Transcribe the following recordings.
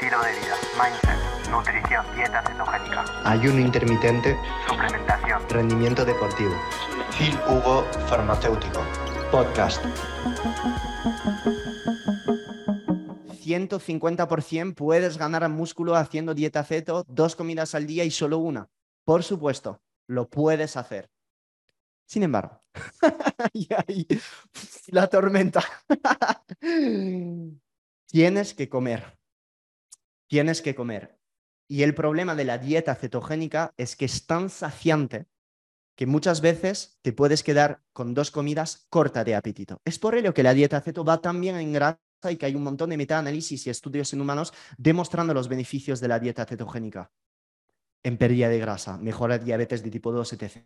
estilo de vida, mindset, nutrición, dieta cetogénica, ayuno intermitente, suplementación. rendimiento deportivo. Phil Hugo Farmacéutico. Podcast. 150% puedes ganar músculo haciendo dieta ceto, dos comidas al día y solo una. Por supuesto, lo puedes hacer. Sin embargo, y ahí, la tormenta. Tienes que comer. Tienes que comer. Y el problema de la dieta cetogénica es que es tan saciante que muchas veces te puedes quedar con dos comidas corta de apetito. Es por ello que la dieta ceto va tan bien en grasa y que hay un montón de metaanálisis y estudios en humanos demostrando los beneficios de la dieta cetogénica en pérdida de grasa, mejora diabetes de tipo 2, etc.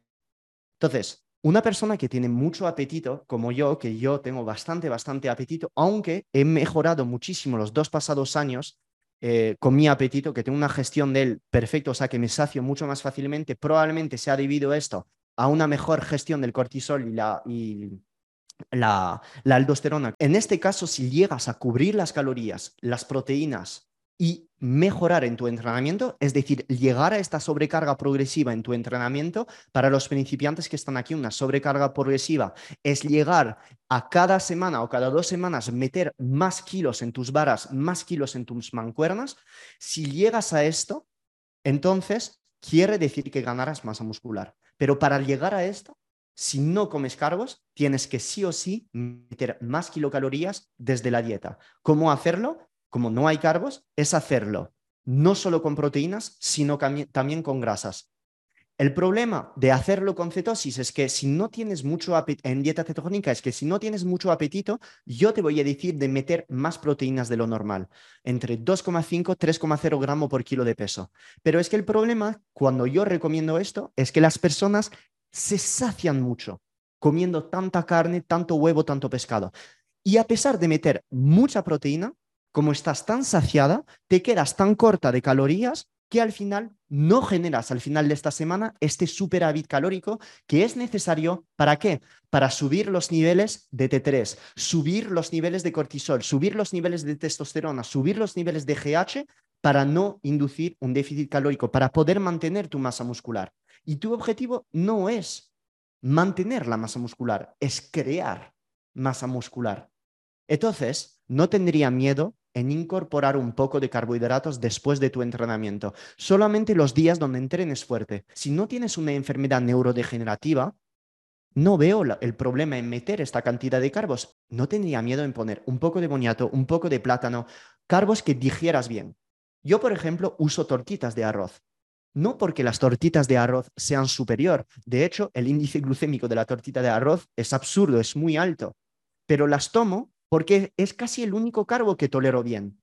Entonces, una persona que tiene mucho apetito, como yo, que yo tengo bastante, bastante apetito, aunque he mejorado muchísimo los dos pasados años eh, con mi apetito, que tengo una gestión del perfecto, o sea, que me sacio mucho más fácilmente, probablemente se ha debido esto a una mejor gestión del cortisol y la, y la, la aldosterona. En este caso, si llegas a cubrir las calorías, las proteínas y mejorar en tu entrenamiento, es decir, llegar a esta sobrecarga progresiva en tu entrenamiento, para los principiantes que están aquí, una sobrecarga progresiva es llegar a cada semana o cada dos semanas meter más kilos en tus varas, más kilos en tus mancuernas. Si llegas a esto, entonces quiere decir que ganarás masa muscular. Pero para llegar a esto, si no comes carbos, tienes que sí o sí meter más kilocalorías desde la dieta. ¿Cómo hacerlo? Como no hay carbos, es hacerlo no solo con proteínas, sino también con grasas. El problema de hacerlo con cetosis es que si no tienes mucho apetito, en dieta cetogénica, es que si no tienes mucho apetito, yo te voy a decir de meter más proteínas de lo normal, entre 2,5 3,0 gramos por kilo de peso. Pero es que el problema, cuando yo recomiendo esto, es que las personas se sacian mucho comiendo tanta carne, tanto huevo, tanto pescado. Y a pesar de meter mucha proteína, como estás tan saciada, te quedas tan corta de calorías que al final no generas al final de esta semana este superávit calórico que es necesario para qué? Para subir los niveles de T3, subir los niveles de cortisol, subir los niveles de testosterona, subir los niveles de GH para no inducir un déficit calórico, para poder mantener tu masa muscular. Y tu objetivo no es mantener la masa muscular, es crear masa muscular. Entonces, no tendría miedo en incorporar un poco de carbohidratos después de tu entrenamiento, solamente los días donde entrenes fuerte. Si no tienes una enfermedad neurodegenerativa, no veo el problema en meter esta cantidad de carbos. No tendría miedo en poner un poco de boniato, un poco de plátano, carbos que digieras bien. Yo, por ejemplo, uso tortitas de arroz. No porque las tortitas de arroz sean superior. De hecho, el índice glucémico de la tortita de arroz es absurdo, es muy alto. Pero las tomo porque es casi el único carbo que tolero bien.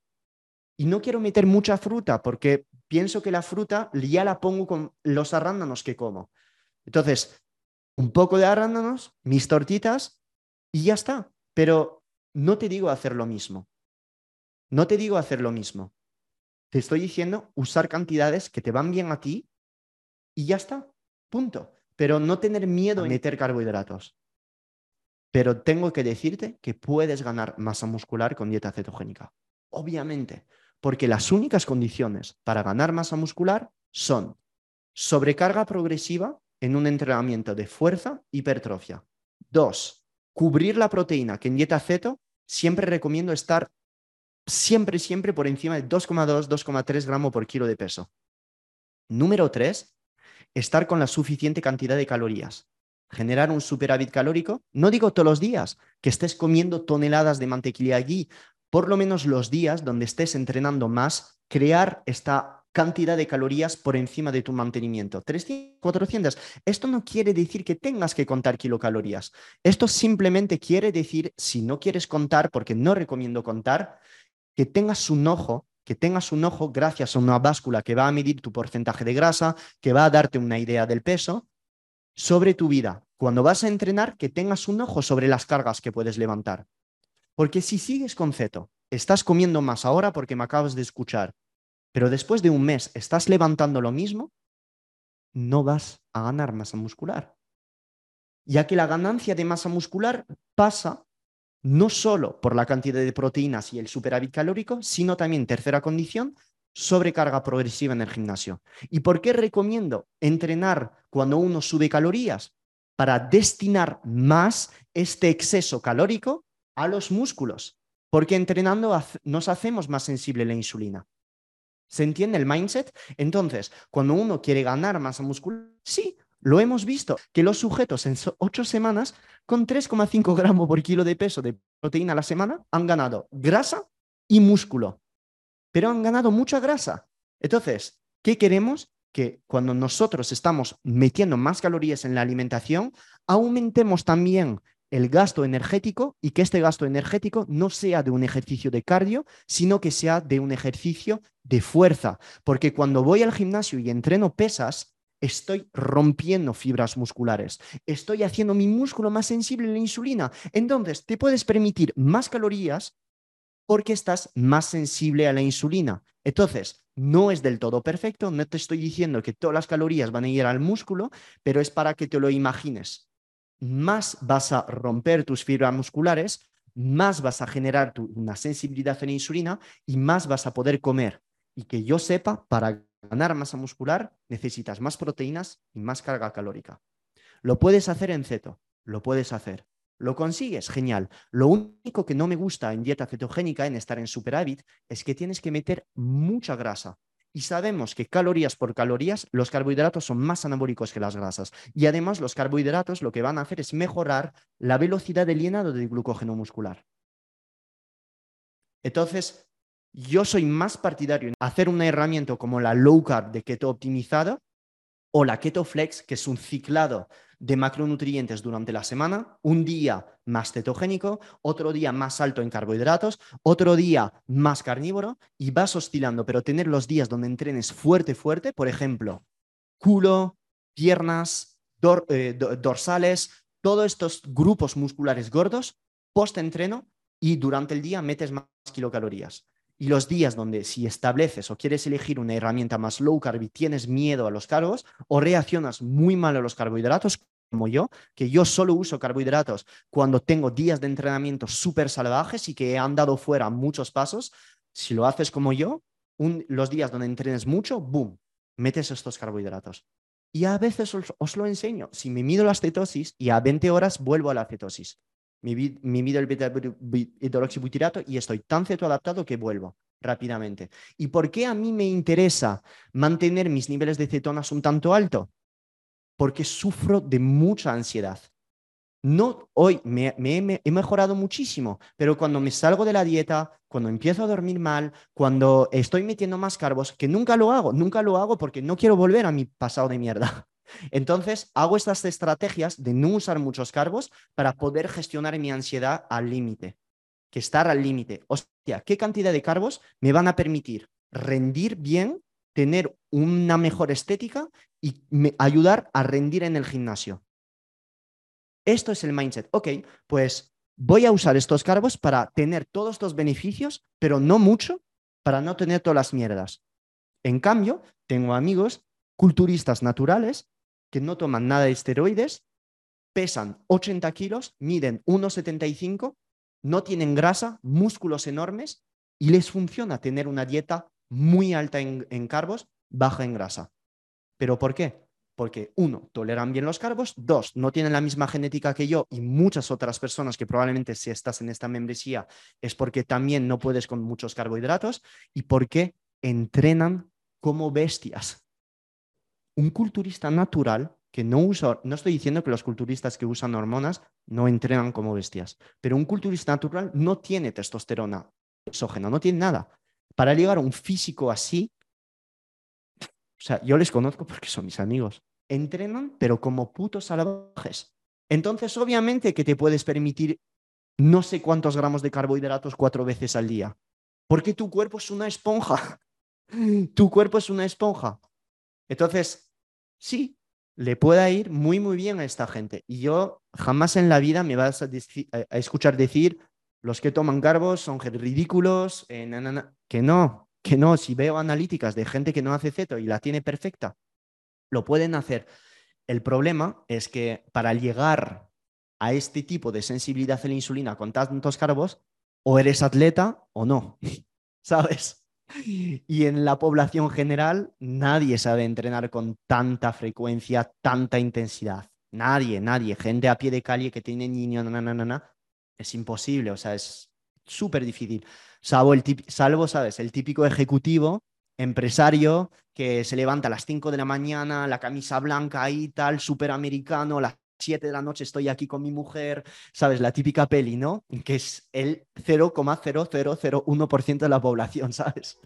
Y no quiero meter mucha fruta porque pienso que la fruta ya la pongo con los arándanos que como. Entonces, un poco de arándanos, mis tortitas y ya está. Pero no te digo hacer lo mismo. No te digo hacer lo mismo. Te estoy diciendo usar cantidades que te van bien a ti y ya está. Punto. Pero no tener miedo a meter carbohidratos. Pero tengo que decirte que puedes ganar masa muscular con dieta cetogénica. Obviamente, porque las únicas condiciones para ganar masa muscular son sobrecarga progresiva en un entrenamiento de fuerza, hipertrofia. Dos, cubrir la proteína, que en dieta ceto siempre recomiendo estar siempre, siempre por encima de 2,2, 2,3 gramos por kilo de peso. Número tres, estar con la suficiente cantidad de calorías generar un superávit calórico, no digo todos los días que estés comiendo toneladas de mantequilla aquí, por lo menos los días donde estés entrenando más, crear esta cantidad de calorías por encima de tu mantenimiento. 300, 400. Esto no quiere decir que tengas que contar kilocalorías. Esto simplemente quiere decir, si no quieres contar, porque no recomiendo contar, que tengas un ojo que tengas un ojo gracias a una báscula que va a medir tu porcentaje de grasa, que va a darte una idea del peso, sobre tu vida. Cuando vas a entrenar, que tengas un ojo sobre las cargas que puedes levantar. Porque si sigues con ceto, estás comiendo más ahora porque me acabas de escuchar, pero después de un mes estás levantando lo mismo, no vas a ganar masa muscular. Ya que la ganancia de masa muscular pasa no solo por la cantidad de proteínas y el superávit calórico, sino también, tercera condición, sobrecarga progresiva en el gimnasio. ¿Y por qué recomiendo entrenar cuando uno sube calorías? Para destinar más este exceso calórico a los músculos, porque entrenando nos hacemos más sensible la insulina. ¿Se entiende el mindset? Entonces, cuando uno quiere ganar masa muscular, sí, lo hemos visto, que los sujetos en ocho semanas, con 3,5 gramos por kilo de peso de proteína a la semana, han ganado grasa y músculo, pero han ganado mucha grasa. Entonces, ¿qué queremos? Que cuando nosotros estamos metiendo más calorías en la alimentación, aumentemos también el gasto energético y que este gasto energético no sea de un ejercicio de cardio, sino que sea de un ejercicio de fuerza. Porque cuando voy al gimnasio y entreno pesas, estoy rompiendo fibras musculares, estoy haciendo mi músculo más sensible a la insulina. Entonces, te puedes permitir más calorías porque estás más sensible a la insulina. Entonces, no es del todo perfecto, no te estoy diciendo que todas las calorías van a ir al músculo, pero es para que te lo imagines más vas a romper tus fibras musculares, más vas a generar una sensibilidad a la insulina y más vas a poder comer. Y que yo sepa, para ganar masa muscular necesitas más proteínas y más carga calórica. Lo puedes hacer en ceto, lo puedes hacer. ¿Lo consigues? Genial. Lo único que no me gusta en dieta cetogénica, en estar en superávit, es que tienes que meter mucha grasa. Y sabemos que calorías por calorías, los carbohidratos son más anabólicos que las grasas. Y además los carbohidratos lo que van a hacer es mejorar la velocidad de llenado del glucógeno muscular. Entonces, yo soy más partidario en hacer una herramienta como la low carb de keto optimizada o la keto flex, que es un ciclado de macronutrientes durante la semana, un día más cetogénico, otro día más alto en carbohidratos, otro día más carnívoro y vas oscilando, pero tener los días donde entrenes fuerte, fuerte, por ejemplo, culo, piernas, eh, dorsales, todos estos grupos musculares gordos, post-entreno y durante el día metes más kilocalorías. Y los días donde si estableces o quieres elegir una herramienta más low carb y tienes miedo a los cargos o reaccionas muy mal a los carbohidratos, como yo, que yo solo uso carbohidratos cuando tengo días de entrenamiento súper salvajes y que he andado fuera muchos pasos, si lo haces como yo, los días donde entrenes mucho, boom, metes estos carbohidratos. Y a veces os, lo enseño. Si me mido las cetosis y a 20 horas vuelvo a la cetosis. Me, mido el beta-hidroxibutirato y estoy tan cetoadaptado que vuelvo rápidamente. ¿Y por qué a mí me interesa mantener mis niveles de cetonas un tanto alto? Porque sufro de mucha ansiedad. No, hoy me, he mejorado muchísimo, pero cuando me salgo de la dieta, cuando empiezo a dormir mal, cuando estoy metiendo más carbos, que nunca lo hago, nunca lo hago porque no quiero volver a mi pasado de mierda. Entonces, hago estas estrategias de no usar muchos carbos para poder gestionar mi ansiedad al límite, que estar al límite. Hostia, ¿qué cantidad de carbos me van a permitir rendir bien, tener una mejor estética y ayudar a rendir en el gimnasio? Esto es el mindset. Ok, pues voy a usar estos carbos para tener todos estos beneficios, pero no mucho, para no tener todas las mierdas. En cambio, tengo amigos culturistas naturales que no toman nada de esteroides, pesan 80 kilos, miden 1,75, no tienen grasa, músculos enormes y les funciona tener una dieta muy alta en, en carbos, baja en grasa. ¿Pero por qué? Porque uno, toleran bien los carbos, dos, no tienen la misma genética que yo y muchas otras personas que probablemente si estás en esta membresía es porque también no puedes con muchos carbohidratos y porque entrenan como bestias un culturista natural que no usa, no estoy diciendo que los culturistas que usan hormonas no entrenan como bestias, pero un culturista natural no tiene testosterona exógena, no tiene nada. Para llegar a un físico así, o sea, yo les conozco porque son mis amigos, entrenan, pero como putos salvajes. Entonces, obviamente que te puedes permitir no sé cuántos gramos de carbohidratos cuatro veces al día, porque tu cuerpo es una esponja. Tu cuerpo es una esponja. Entonces, sí, le pueda ir muy, muy bien a esta gente. Y yo jamás en la vida me vas a, escuchar decir, los que toman carbos son ridículos, eh, que no, que no, si veo analíticas de gente que no hace ceto y la tiene perfecta, lo pueden hacer. El problema es que para llegar a este tipo de sensibilidad a la insulina con tantos carbos, o eres atleta o no, ¿sabes? Y en la población general nadie sabe entrenar con tanta frecuencia, tanta intensidad. Nadie, nadie. Gente a pie de calle que tiene niños, na, na, na, es imposible, o sea, es súper difícil. Salvo, el salvo, ¿sabes? El típico ejecutivo, empresario, que se levanta a las 5 de la mañana, la camisa blanca ahí, tal, súper americano, a las 7 de la noche estoy aquí con mi mujer, ¿sabes? La típica peli, ¿no? Que es el 0,0001% de la población, ¿sabes?